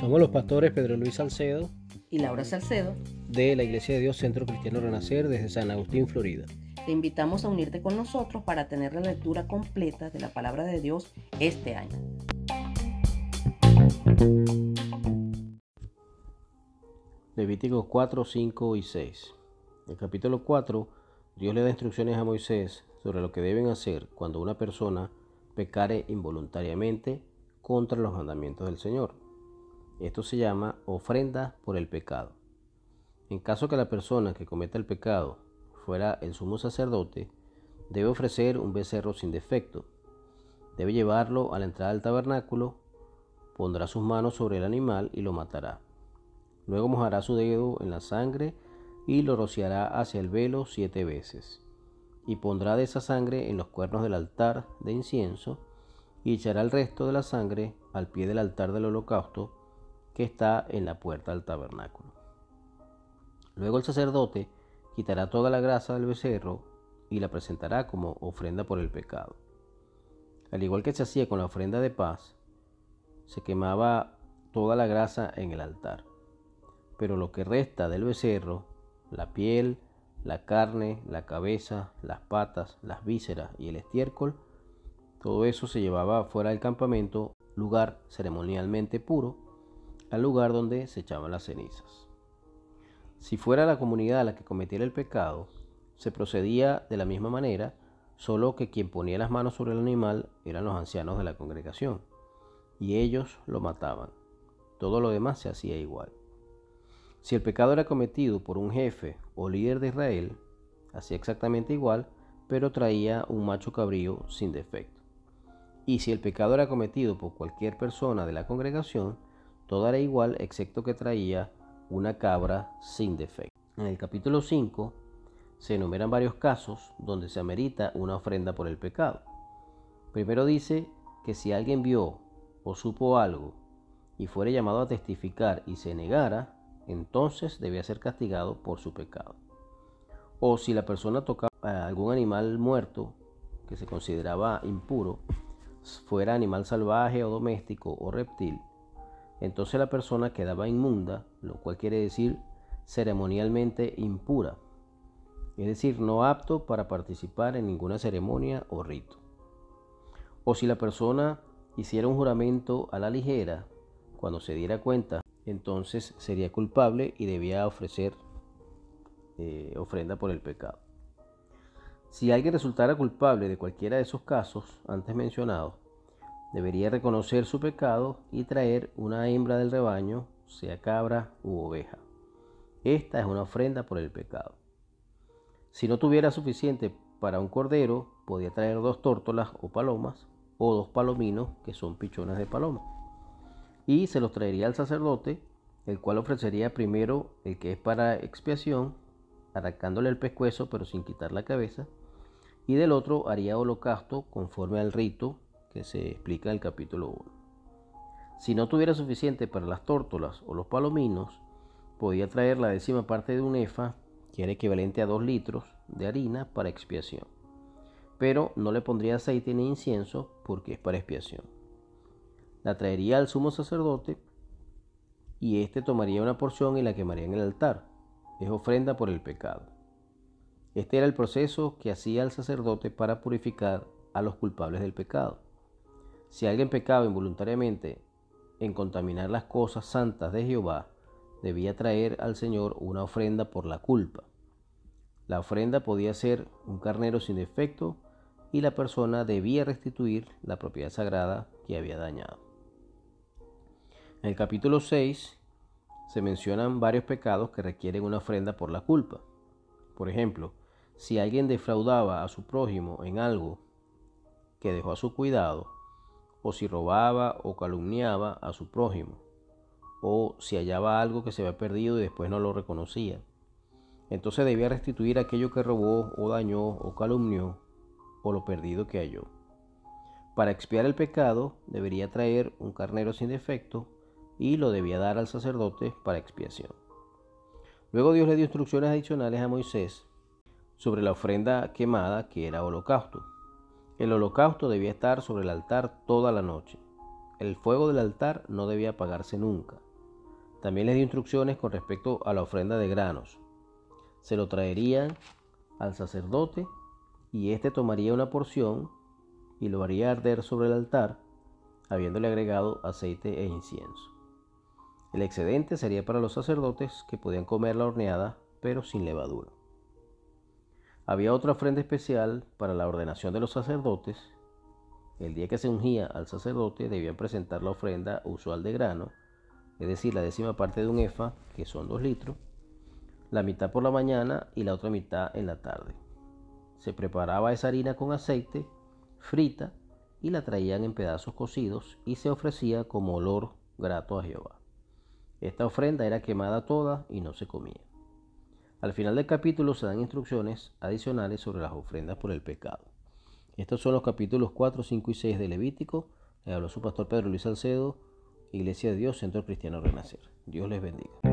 Somos los pastores Pedro Luis Salcedo y Laura Salcedo de la Iglesia de Dios Centro Cristiano Renacer desde San Agustín, Florida. Te invitamos a unirte con nosotros para tener la lectura completa de la palabra de Dios este año. Levíticos 4, 5 y 6. En el capítulo 4, Dios le da instrucciones a Moisés sobre lo que deben hacer cuando una persona pecare involuntariamente contra los mandamientos del Señor. Esto se llama ofrenda por el pecado. En caso que la persona que cometa el pecado fuera el sumo sacerdote, debe ofrecer un becerro sin defecto. Debe llevarlo a la entrada del tabernáculo, pondrá sus manos sobre el animal y lo matará. Luego mojará su dedo en la sangre y lo rociará hacia el velo siete veces. Y pondrá de esa sangre en los cuernos del altar de incienso y echará el resto de la sangre al pie del altar del holocausto que está en la puerta del tabernáculo. Luego el sacerdote quitará toda la grasa del becerro y la presentará como ofrenda por el pecado. Al igual que se hacía con la ofrenda de paz, se quemaba toda la grasa en el altar. Pero lo que resta del becerro, la piel, la carne, la cabeza, las patas, las vísceras y el estiércol, todo eso se llevaba fuera del campamento, lugar ceremonialmente puro, al lugar donde se echaban las cenizas. Si fuera la comunidad la que cometiera el pecado, se procedía de la misma manera, solo que quien ponía las manos sobre el animal eran los ancianos de la congregación, y ellos lo mataban. Todo lo demás se hacía igual. Si el pecado era cometido por un jefe o líder de Israel, hacía exactamente igual, pero traía un macho cabrío sin defecto. Y si el pecado era cometido por cualquier persona de la congregación, todo era igual excepto que traía una cabra sin defecto. En el capítulo 5 se enumeran varios casos donde se amerita una ofrenda por el pecado. Primero dice que si alguien vio o supo algo y fuere llamado a testificar y se negara, entonces debía ser castigado por su pecado. O si la persona tocaba a algún animal muerto que se consideraba impuro, fuera animal salvaje o doméstico o reptil, entonces la persona quedaba inmunda, lo cual quiere decir ceremonialmente impura, es decir, no apto para participar en ninguna ceremonia o rito. O si la persona hiciera un juramento a la ligera, cuando se diera cuenta, entonces sería culpable y debía ofrecer eh, ofrenda por el pecado. Si alguien resultara culpable de cualquiera de esos casos antes mencionados, debería reconocer su pecado y traer una hembra del rebaño, sea cabra u oveja. Esta es una ofrenda por el pecado. Si no tuviera suficiente para un cordero, podía traer dos tórtolas o palomas o dos palominos, que son pichones de paloma. Y se los traería al sacerdote, el cual ofrecería primero el que es para expiación, arrancándole el pescuezo pero sin quitar la cabeza, y del otro haría holocausto conforme al rito que se explica en el capítulo 1. Si no tuviera suficiente para las tórtolas o los palominos, podía traer la décima parte de un efa, que era equivalente a 2 litros de harina para expiación. Pero no le pondría aceite ni incienso porque es para expiación. La traería al sumo sacerdote y éste tomaría una porción y la quemaría en el altar. Es ofrenda por el pecado. Este era el proceso que hacía el sacerdote para purificar a los culpables del pecado. Si alguien pecaba involuntariamente en contaminar las cosas santas de Jehová, debía traer al Señor una ofrenda por la culpa. La ofrenda podía ser un carnero sin defecto y la persona debía restituir la propiedad sagrada que había dañado. En el capítulo 6 se mencionan varios pecados que requieren una ofrenda por la culpa. Por ejemplo, si alguien defraudaba a su prójimo en algo que dejó a su cuidado, o si robaba o calumniaba a su prójimo, o si hallaba algo que se había perdido y después no lo reconocía. Entonces debía restituir aquello que robó o dañó o calumnió o lo perdido que halló. Para expiar el pecado debería traer un carnero sin defecto y lo debía dar al sacerdote para expiación. Luego Dios le dio instrucciones adicionales a Moisés sobre la ofrenda quemada que era holocausto. El holocausto debía estar sobre el altar toda la noche. El fuego del altar no debía apagarse nunca. También les dio instrucciones con respecto a la ofrenda de granos. Se lo traerían al sacerdote y éste tomaría una porción y lo haría arder sobre el altar, habiéndole agregado aceite e incienso. El excedente sería para los sacerdotes que podían comer la horneada, pero sin levadura. Había otra ofrenda especial para la ordenación de los sacerdotes. El día que se ungía al sacerdote debían presentar la ofrenda usual de grano, es decir, la décima parte de un efa, que son dos litros, la mitad por la mañana y la otra mitad en la tarde. Se preparaba esa harina con aceite, frita, y la traían en pedazos cocidos y se ofrecía como olor grato a Jehová. Esta ofrenda era quemada toda y no se comía. Al final del capítulo se dan instrucciones adicionales sobre las ofrendas por el pecado. Estos son los capítulos 4, 5 y 6 de Levítico. Le habló su pastor Pedro Luis Salcedo, Iglesia de Dios, Centro Cristiano Renacer. Dios les bendiga.